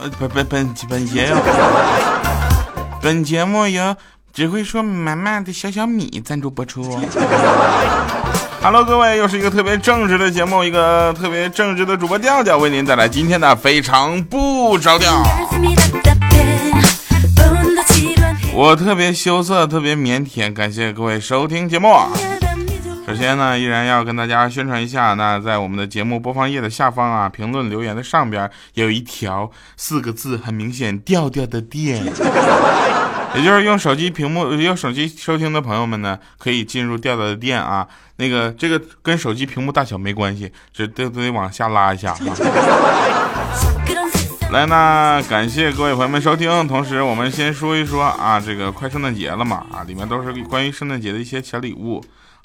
本本本本节目，本节目由只会说妈妈的小小米赞助播出。Hello，各位，又是一个特别正直的节目，一个特别正直的主播调调为您带来今天的非常不着调。我特别羞涩，特别腼腆，感谢各位收听节目。首先呢，依然要跟大家宣传一下，那在我们的节目播放页的下方啊，评论留言的上边有一条四个字，很明显，调调的店，也就是用手机屏幕用手机收听的朋友们呢，可以进入调调的店啊，那个这个跟手机屏幕大小没关系，只都得往下拉一下啊。来，那感谢各位朋友们收听，同时我们先说一说啊，这个快圣诞节了嘛，啊，里面都是关于圣诞节的一些小礼物。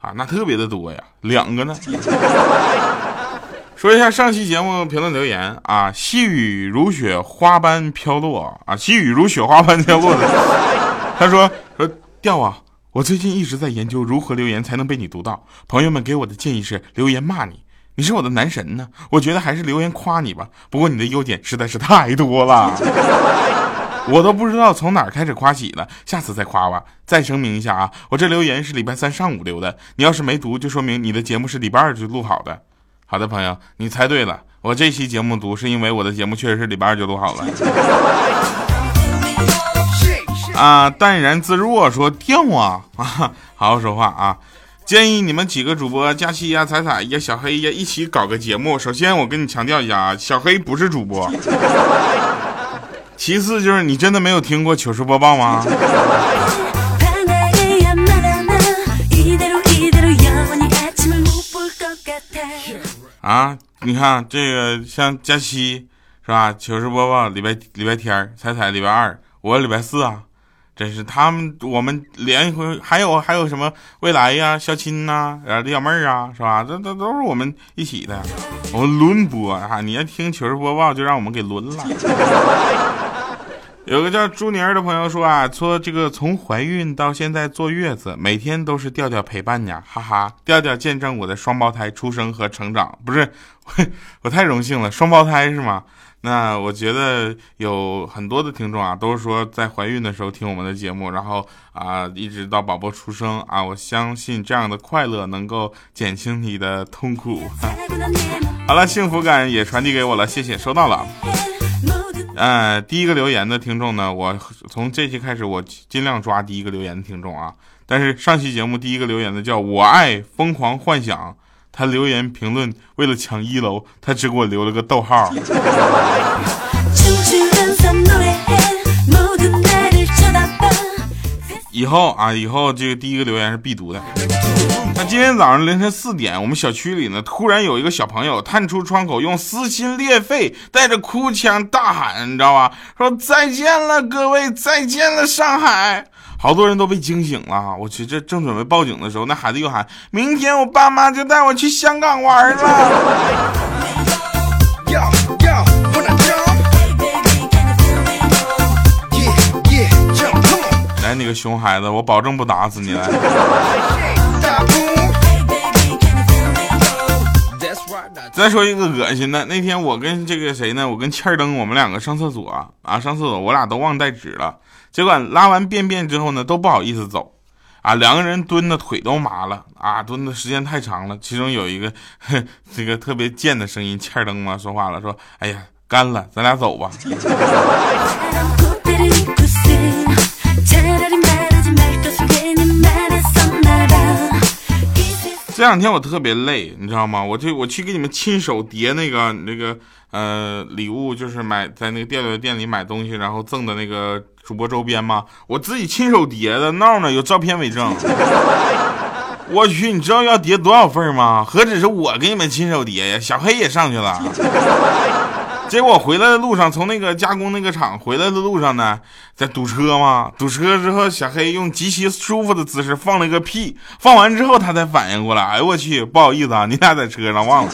啊，那特别的多呀，两个呢。说一下上期节目评论留言啊，细雨如雪花般飘落啊，细雨如雪花般飘落的。他说说调啊，我最近一直在研究如何留言才能被你读到。朋友们给我的建议是留言骂你，你是我的男神呢。我觉得还是留言夸你吧。不过你的优点实在是太多了。我都不知道从哪儿开始夸起了，下次再夸吧。再声明一下啊，我这留言是礼拜三上午留的，你要是没读，就说明你的节目是礼拜二就录好的。好的朋友，你猜对了，我这期节目读是因为我的节目确实是礼拜二就录好了。啊，淡然自若说掉啊 啊，好好说话啊！建议你们几个主播佳期呀、彩彩呀、小黑呀一起搞个节目。首先我跟你强调一下啊，小黑不是主播。其次就是你真的没有听过糗事播报吗？啊，你看这个像假期是吧？糗事播报礼拜礼拜天，彩彩礼拜二，我礼拜四啊，真是他们我们连一回，还有还有什么未来呀、肖亲呐、然后李小妹儿啊，是吧？这这都是我们一起的，我们轮播啊！你要听糗事播报，就让我们给轮了。有个叫朱妮儿的朋友说啊，说这个从怀孕到现在坐月子，每天都是调调陪伴呢，哈哈，调调见证我的双胞胎出生和成长，不是，我太荣幸了，双胞胎是吗？那我觉得有很多的听众啊，都是说在怀孕的时候听我们的节目，然后啊，一直到宝宝出生啊，我相信这样的快乐能够减轻你的痛苦。好了，幸福感也传递给我了，谢谢，收到了。呃，第一个留言的听众呢，我从这期开始，我尽量抓第一个留言的听众啊。但是上期节目第一个留言的叫我爱疯狂幻想，他留言评论为了抢一楼，他只给我留了个逗号。以后啊，以后这个第一个留言是必读的。那今天早上凌晨四点，我们小区里呢，突然有一个小朋友探出窗口，用撕心裂肺、带着哭腔大喊，你知道吧？说再见了，各位，再见了，上海！好多人都被惊醒了。我去，这正准备报警的时候，那孩子又喊：明天我爸妈就带我去香港玩了。来，那个熊孩子，我保证不打死你来。再说一个恶心的，那天我跟这个谁呢？我跟欠儿登，我们两个上厕所啊，上厕所我俩都忘带纸了。结果拉完便便之后呢，都不好意思走啊，两个人蹲的腿都麻了啊，蹲的时间太长了。其中有一个 这个特别贱的声音，欠儿登嘛说话了，说：“哎呀，干了，咱俩走吧。” 这两天我特别累，你知道吗？我去我去给你们亲手叠那个那个呃礼物，就是买在那个调调店里买东西，然后赠的那个主播周边嘛，我自己亲手叠的，闹呢有照片为证。我去，你知道要叠多少份吗？何止是我给你们亲手叠呀，小黑也上去了。结果回来的路上，从那个加工那个厂回来的路上呢，在堵车嘛。堵车之后，小黑用极其舒服的姿势放了个屁。放完之后，他才反应过来，哎呦我去，不好意思啊，你俩在车上忘了。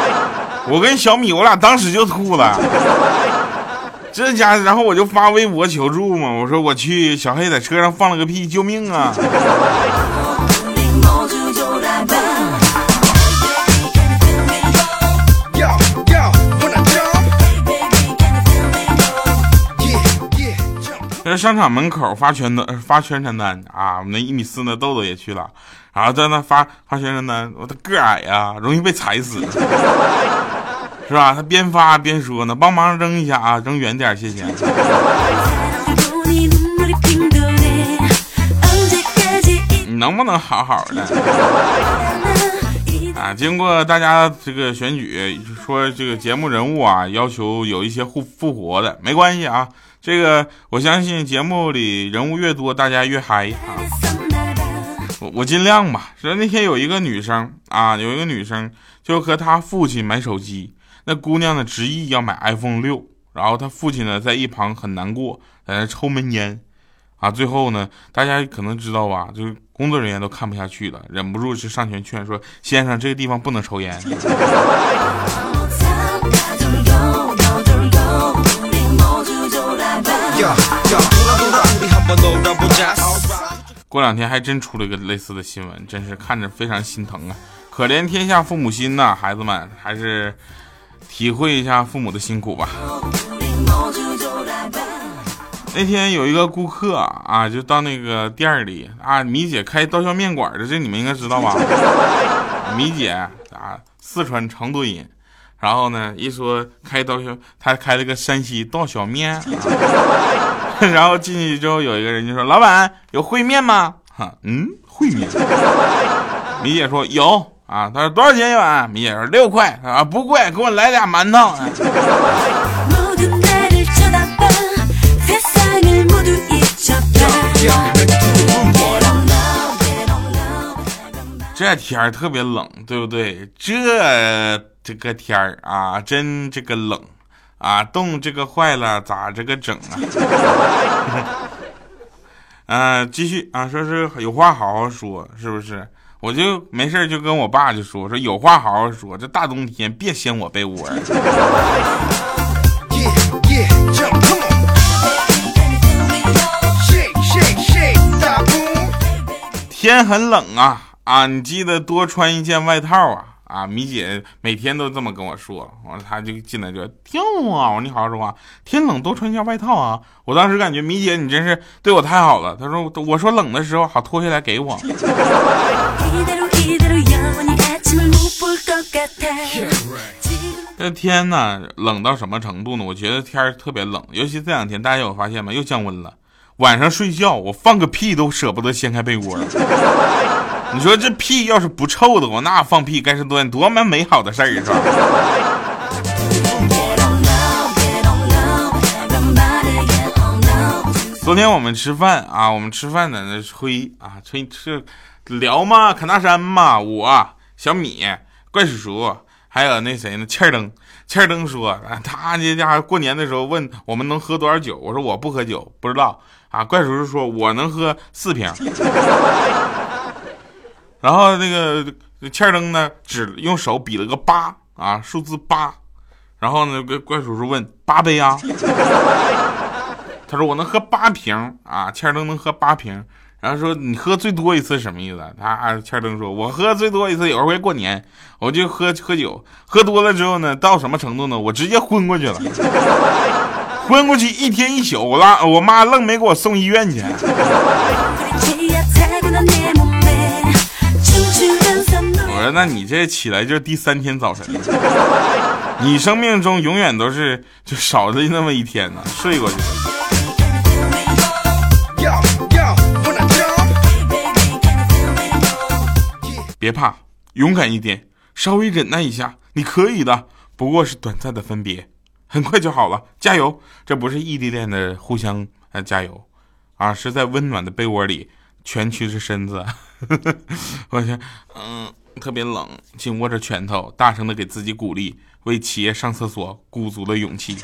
我跟小米，我俩当时就吐了。这家，然后我就发微博求助嘛，我说我去，小黑在车上放了个屁，救命啊！在商场门口发全单，发宣传单啊！我们那一米四的豆豆也去了，然后在那发发宣传单，我他个矮呀，容易被踩死，是吧？他边发边说呢，帮忙扔一下啊，扔远点，谢谢。你能不能好好的？啊，经过大家这个选举，说这个节目人物啊，要求有一些复复活的，没关系啊。这个我相信节目里人物越多，大家越嗨啊！我我尽量吧。说那天有一个女生啊，有一个女生就和她父亲买手机，那姑娘呢执意要买 iPhone 六，然后她父亲呢在一旁很难过，在那抽闷烟啊。最后呢，大家可能知道吧，就是工作人员都看不下去了，忍不住就上前劝说：“先生，这个地方不能抽烟。”过两天还真出了个类似的新闻，真是看着非常心疼啊！可怜天下父母心呐，孩子们还是体会一下父母的辛苦吧。那天有一个顾客啊，就到那个店里啊，米姐开刀削面馆的，这你们应该知道吧？米姐啊，四川成都人。然后呢，一说开刀削，他开了个山西刀削面。然后进去之后，有一个人就说：“老板有烩面吗？”哈，嗯，烩面。米姐说有啊。他说多少钱一碗？米姐说六块啊，不贵，给我来俩馒头。这天儿特别冷，对不对？这。这个天儿啊，真这个冷啊，冻这个坏了，咋这个整啊？呃，继续啊，说是有话好好说，是不是？我就没事就跟我爸就说说有话好好说，这大冬天别掀我被窝。天很冷啊啊，你记得多穿一件外套啊。啊，米姐每天都这么跟我说，完了她就进来就跳啊！我说你好好说话，天冷多穿一件外套啊！我当时感觉米姐你真是对我太好了。她说我说冷的时候好脱下来给我。这天呢，冷到什么程度呢？我觉得天特别冷，尤其这两天大家有发现吗？又降温了。晚上睡觉我放个屁都舍不得掀开被窝。你说这屁要是不臭的话，那放屁该是多多么美好的事儿，是吧？昨天我们吃饭啊，我们吃饭在那吹啊吹吃聊嘛，侃大山嘛，我小米怪叔叔还有那谁呢？欠儿登，欠儿登说他这家伙过年的时候问我们能喝多少酒，我说我不喝酒，不知道啊。怪叔叔说我能喝四瓶。然后那个欠儿登呢，只用手比了个八啊，数字八。然后呢，怪叔叔问八杯啊？他说我能喝八瓶啊。欠儿登能喝八瓶。然后说你喝最多一次什么意思？他欠儿登说，我喝最多一次有一回过年，我就喝喝酒，喝多了之后呢，到什么程度呢？我直接昏过去了，昏过去一天一宿，我拉我妈愣没给我送医院去。那你这起来就是第三天早晨，你生命中永远都是就少的那么一天呢，睡过去了。别怕，勇敢一点，稍微忍耐一下，你可以的。不过是短暂的分别，很快就好了，加油！这不是异地恋的互相呃加油，啊，是在温暖的被窝里蜷曲着身子。我去，嗯。特别冷，紧握着拳头，大声的给自己鼓励，为企业上厕所鼓足了勇气。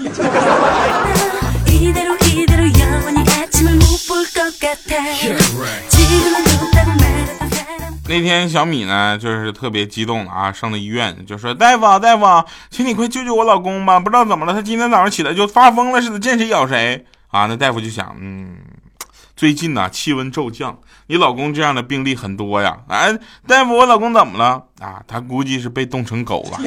那天小米呢，就是特别激动啊，上了医院，就说大夫大夫，请你快救救我老公吧，不知道怎么了，他今天早上起来就发疯了似的，见谁咬谁啊。那大夫就想，嗯。最近呐气温骤降你老公这样的病例很多呀。哎大夫我老公怎么了？啊他估计是被冻成狗了。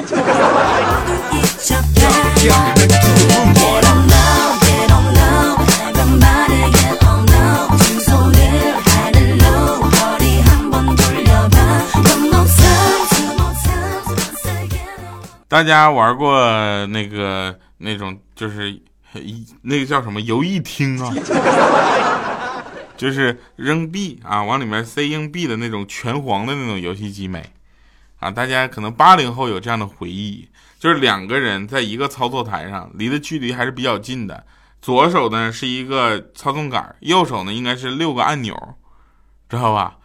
大家玩过那个那种就是那个叫什么游艺厅啊大家玩过那个那种就是一那个叫什么游艺厅啊？就是扔币啊，往里面塞硬币的那种拳皇的那种游戏机没？啊，大家可能八零后有这样的回忆，就是两个人在一个操作台上，离的距离还是比较近的。左手呢是一个操纵杆，右手呢应该是六个按钮，知道吧？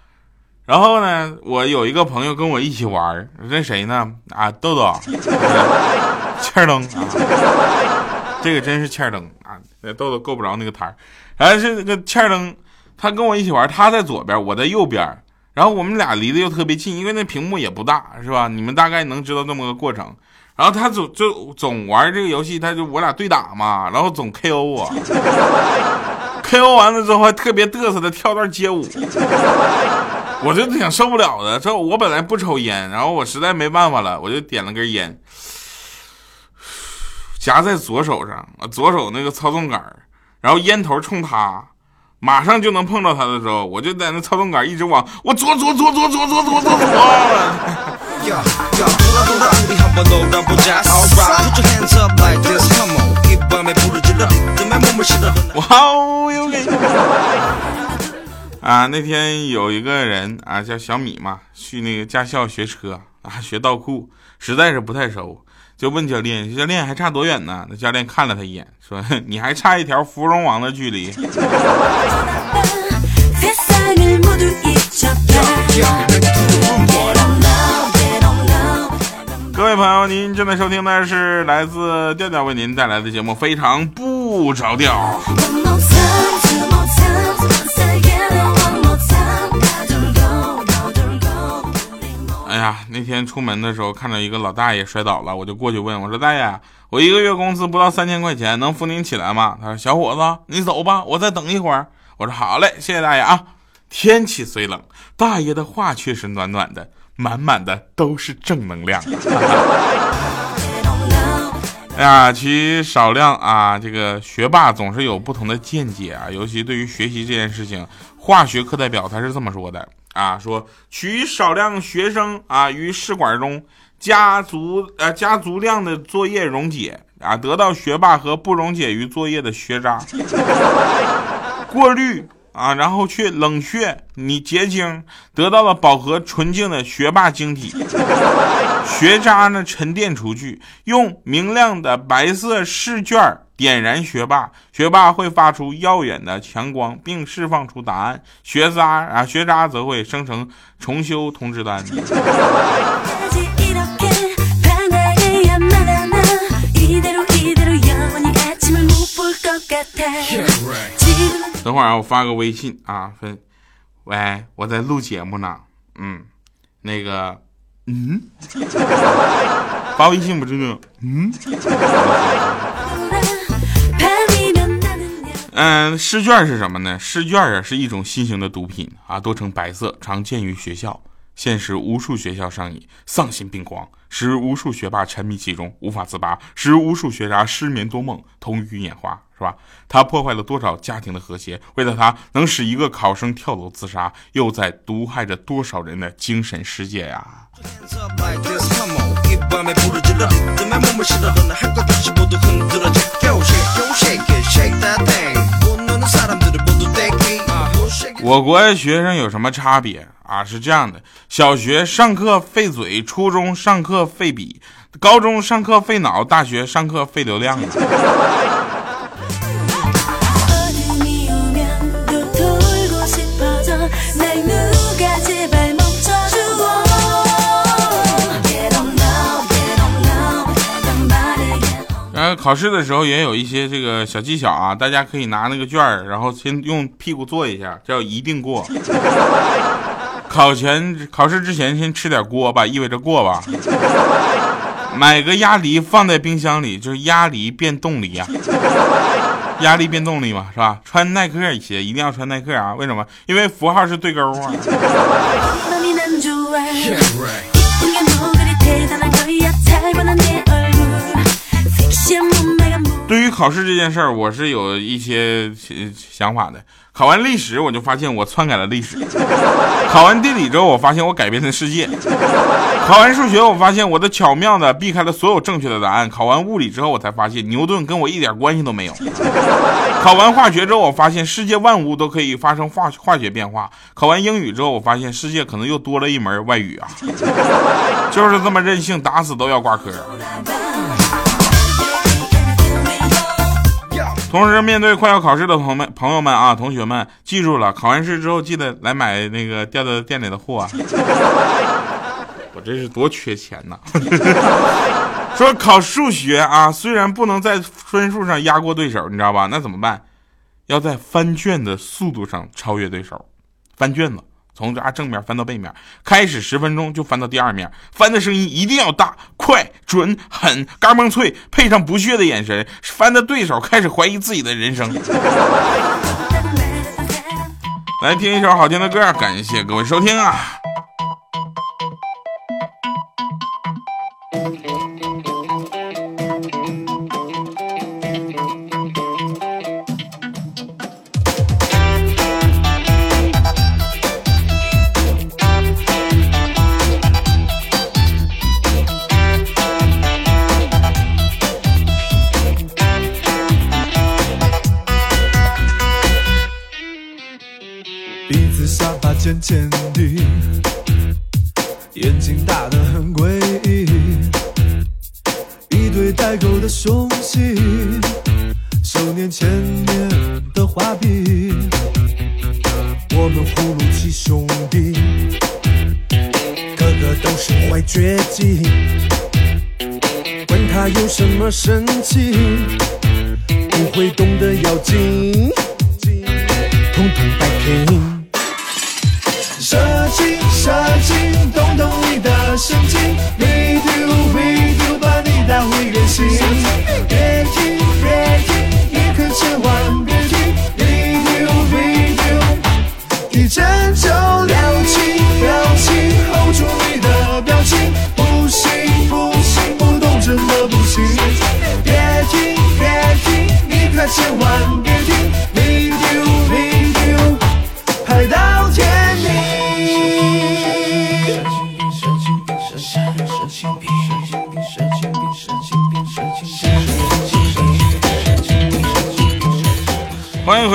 然后呢，我有一个朋友跟我一起玩，那谁呢？啊，豆豆，欠儿灯啊，这个真是欠儿灯啊，那豆豆够不着那个台儿，然后是那个欠儿灯。他跟我一起玩，他在左边，我在右边，然后我们俩离得又特别近，因为那屏幕也不大，是吧？你们大概能知道这么个过程。然后他总就总玩这个游戏，他就我俩对打嘛，然后总 KO 我，KO 完了之后还特别嘚瑟的跳段街舞，我就挺受不了的。这我本来不抽烟，然后我实在没办法了，我就点了根烟，夹在左手上，左手那个操纵杆，然后烟头冲他。马上就能碰到他的时候，我就在那操纵杆一直往我左左左左左左左左左。哇哦！啊，那天有一个人啊，叫小米嘛，去那个驾校学车啊，学倒库，实在是不太熟。就问教练：“教练还差多远呢？”那教练看了他一眼，说：“ 你还差一条芙蓉王的距离。”各位朋友，您正在收听的是来自调调为您带来的节目《非常不着调》。呀，那天出门的时候看到一个老大爷摔倒了，我就过去问我说：“大爷，我一个月工资不到三千块钱，能扶您起来吗？”他说：“小伙子，你走吧，我再等一会儿。”我说：“好嘞，谢谢大爷啊。”天气虽冷，大爷的话却是暖暖的，满满的都是正能量。哎呀，其实少量啊，这个学霸总是有不同的见解啊，尤其对于学习这件事情，化学课代表他是这么说的。啊，说取少量学生啊于试管中加足呃加足量的作业溶解啊，得到学霸和不溶解于作业的学渣，过滤啊，然后去冷却你结晶，得到了饱和纯净的学霸晶体，学渣呢沉淀出去，用明亮的白色试卷。点燃学霸，学霸会发出耀眼的强光，并释放出答案。学渣啊，学渣则会生成重修通知单。等会儿啊，我发个微信啊，分，喂，我在录节目呢，嗯，那个，嗯，发微信不是个，嗯。嗯，试卷是什么呢？试卷啊是一种新型的毒品啊，多呈白色，常见于学校，现实无数学校上瘾，丧心病狂，使无数学霸沉迷其中，无法自拔，使无数学渣失眠多梦，头晕眼花，是吧？它破坏了多少家庭的和谐？为了它能使一个考生跳楼自杀，又在毒害着多少人的精神世界呀？我国的学生有什么差别？啊是这样的。小学上课费嘴初中上课费笔高中上课费脑大学上课费流量。考试的时候也有一些这个小技巧啊，大家可以拿那个卷儿，然后先用屁股坐一下，叫一定过。考前考试之前先吃点锅吧，意味着过吧。买个鸭梨放在冰箱里，就是鸭梨变冻梨啊，鸭梨变冻梨嘛，是吧？穿耐克鞋一定要穿耐克啊，为什么？因为符号是对勾啊。对于考试这件事儿，我是有一些想法的。考完历史，我就发现我篡改了历史；考完地理之后，我发现我改变了世界；考完数学，我发现我的巧妙的避开了所有正确的答案；考完物理之后，我才发现牛顿跟我一点关系都没有；考完化学之后，我发现世界万物都可以发生化化学变化；考完英语之后，我发现世界可能又多了一门外语啊！就是这么任性，打死都要挂科。同时，面对快要考试的朋友们、朋友们啊，同学们，记住了，考完试之后记得来买那个掉在店里的货啊！我这是多缺钱呐！说考数学啊，虽然不能在分数上压过对手，你知道吧？那怎么办？要在翻卷的速度上超越对手，翻卷子。从这正面翻到背面，开始十分钟就翻到第二面，翻的声音一定要大、快、准、狠、嘎嘣脆，配上不屑的眼神，翻的对手开始怀疑自己的人生。来听一首好听的歌，感谢各位收听啊。渐渐地，眼睛大得很诡异，一对带钩的凶器，手捻千年的画笔，我们葫芦七兄弟，个个都是坏绝技，管他有什么神奇，不会动的妖精，统统摆平。射精，射精，动动你的神经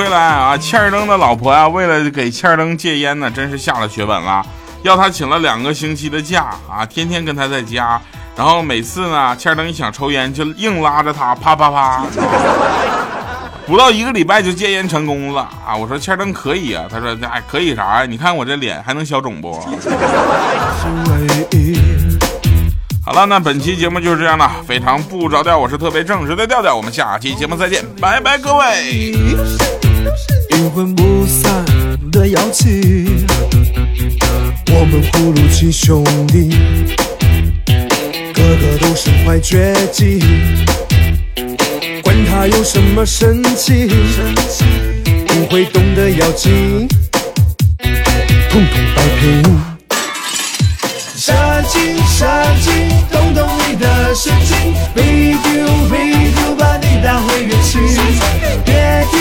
回来啊！欠儿登的老婆呀，为了给欠儿登戒烟呢，真是下了血本了，要他请了两个星期的假啊，天天跟他在家，然后每次呢，欠儿登一想抽烟，就硬拉着他，啪啪啪，不到一个礼拜就戒烟成功了啊！我说欠儿登可以啊，他说哎可以啥呀？你看我这脸还能消肿不？好了，那本期节目就是这样了，非常不着调，我是特别正直的调调，我们下期节目再见，拜拜，各位。阴魂不散的妖气，我们葫芦七兄弟，个个都身怀绝技，管他有什么神奇，不会动的妖精，统统摆平。射精，射精，动动你的神经，We do, we do，把你打回原形。别停，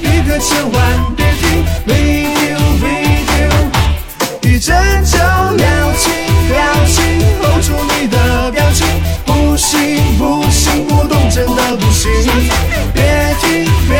一个，千万别停，We do, we do，一针就了情，了情，hold 住你的表情，不行，不行，不动真的不行。别停，别